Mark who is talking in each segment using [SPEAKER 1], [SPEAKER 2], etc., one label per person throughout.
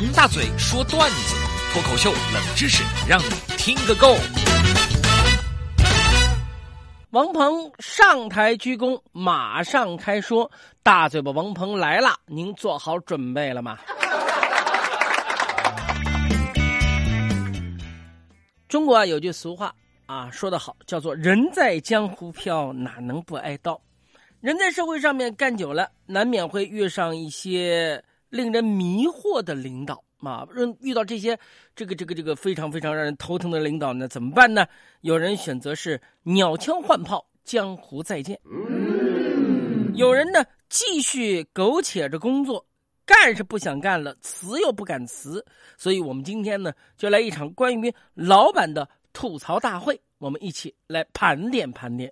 [SPEAKER 1] 王大嘴说段子，脱口秀冷知识，让你听个够。
[SPEAKER 2] 王鹏上台鞠躬，马上开说：“大嘴巴王鹏来了，您做好准备了吗？”中国啊有句俗话啊说得好，叫做“人在江湖飘，哪能不挨刀”。人在社会上面干久了，难免会遇上一些令人迷惑的领导啊。遇到这些这个这个这个非常非常让人头疼的领导呢，怎么办呢？有人选择是鸟枪换炮，江湖再见；有人呢继续苟且着工作，干是不想干了，辞又不敢辞。所以我们今天呢，就来一场关于老板的吐槽大会，我们一起来盘点盘点。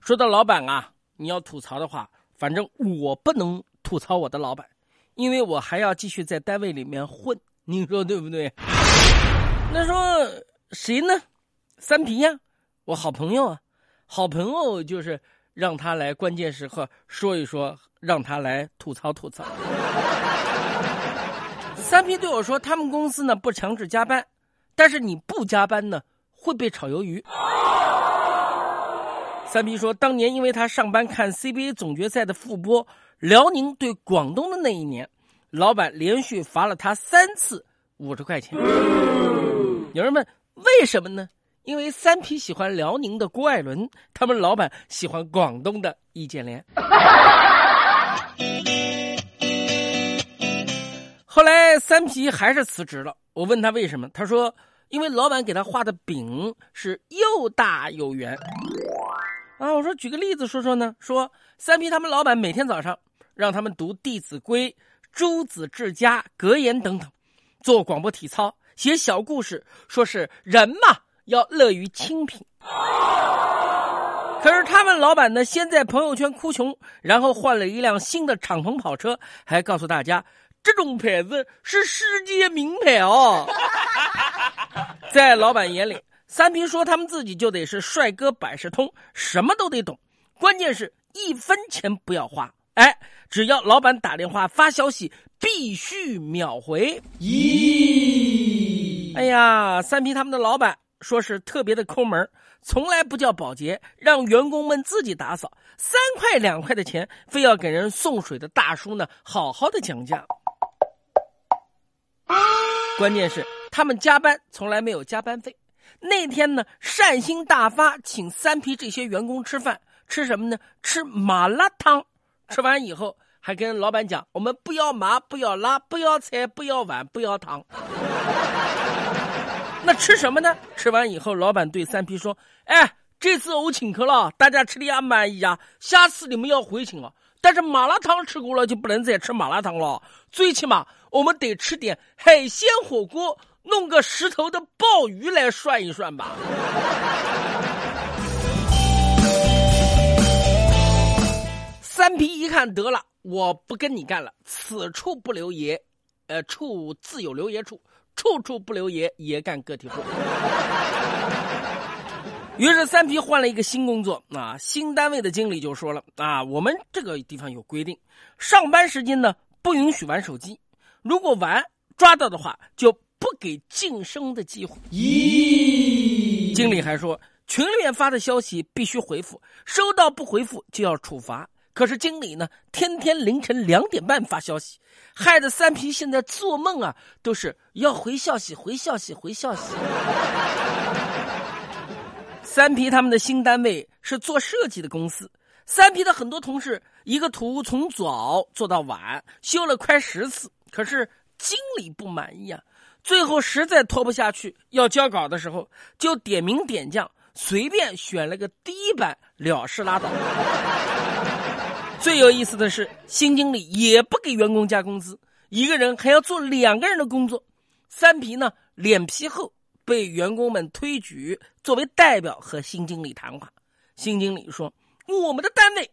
[SPEAKER 2] 说到老板啊，你要吐槽的话，反正我不能吐槽我的老板，因为我还要继续在单位里面混。你说对不对？那说谁呢？三皮呀，我好朋友啊，好朋友就是让他来关键时刻说一说，让他来吐槽吐槽。三皮对我说，他们公司呢不强制加班，但是你不加班呢会被炒鱿鱼。三皮说，当年因为他上班看 CBA 总决赛的复播，辽宁对广东的那一年，老板连续罚了他三次五十块钱。有人问为什么呢？因为三皮喜欢辽宁的郭艾伦，他们老板喜欢广东的易建联。后来三皮还是辞职了，我问他为什么，他说因为老板给他画的饼是又大又圆。啊，我说举个例子说说呢，说三皮他们老板每天早上让他们读《弟子规》《诸子治家》《格言》等等，做广播体操，写小故事，说是人嘛要乐于清贫。可是他们老板呢，先在朋友圈哭穷，然后换了一辆新的敞篷跑车，还告诉大家这种牌子是世界名牌哦。在老板眼里。三平说：“他们自己就得是帅哥百事通，什么都得懂，关键是一分钱不要花。哎，只要老板打电话发消息，必须秒回。咦，哎呀，三平他们的老板说是特别的抠门，从来不叫保洁，让员工们自己打扫。三块两块的钱，非要给人送水的大叔呢，好好的讲价。关键是他们加班从来没有加班费。”那天呢，善心大发，请三皮这些员工吃饭，吃什么呢？吃麻辣烫。吃完以后，还跟老板讲：“我们不要麻，不要辣，不要菜，不要碗，不要汤。”那吃什么呢？吃完以后，老板对三皮说：“哎，这次我请客了，大家吃的也满意啊，下次你们要回请了。但是麻辣烫吃过了，就不能再吃麻辣烫了，最起码我们得吃点海鲜火锅。”弄个石头的鲍鱼来涮一涮吧。三皮一看得了，我不跟你干了，此处不留爷，呃，处自有留爷处，处处不留爷，爷干个体户。于是三皮换了一个新工作啊，新单位的经理就说了啊，我们这个地方有规定，上班时间呢不允许玩手机，如果玩抓到的话就。不给晋升的机会。咦，经理还说群里面发的消息必须回复，收到不回复就要处罚。可是经理呢，天天凌晨两点半发消息，害得三皮现在做梦啊都是要回消息、回消息、回消息。三皮他们的新单位是做设计的公司，三皮的很多同事一个图从早做到晚，修了快十次，可是经理不满意啊。最后实在拖不下去，要交稿的时候，就点名点将，随便选了个第一版了事拉倒。最有意思的是，新经理也不给员工加工资，一个人还要做两个人的工作。三皮呢，脸皮厚，被员工们推举作为代表和新经理谈话。新经理说：“我们的单位，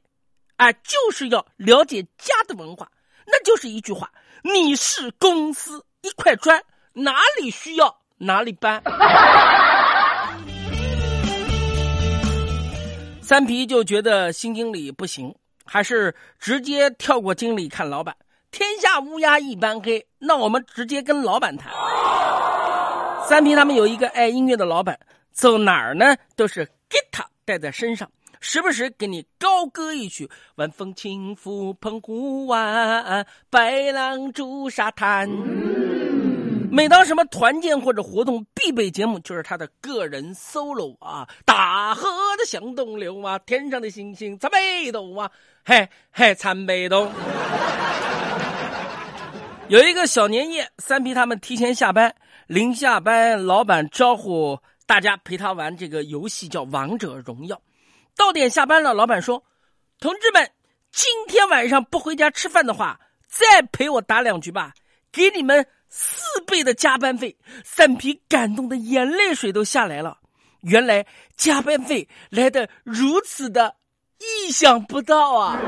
[SPEAKER 2] 啊，就是要了解家的文化，那就是一句话：你是公司一块砖。”哪里需要哪里搬，三皮就觉得新经理不行，还是直接跳过经理看老板。天下乌鸦一般黑，那我们直接跟老板谈。三皮他们有一个爱音乐的老板，走哪儿呢都是吉他带在身上，时不时给你高歌一曲：晚风轻拂澎湖湾，白浪逐沙滩。每当什么团建或者活动，必备节目就是他的个人 solo 啊！大河的向东流啊，天上的星星参北斗啊，嘿嘿参北斗。有一个小年夜，三皮他们提前下班，临下班，老板招呼大家陪他玩这个游戏，叫《王者荣耀》。到点下班了，老板说：“同志们，今天晚上不回家吃饭的话，再陪我打两局吧，给你们。”四倍的加班费，三皮感动的眼泪水都下来了。原来加班费来的如此的意想不到啊！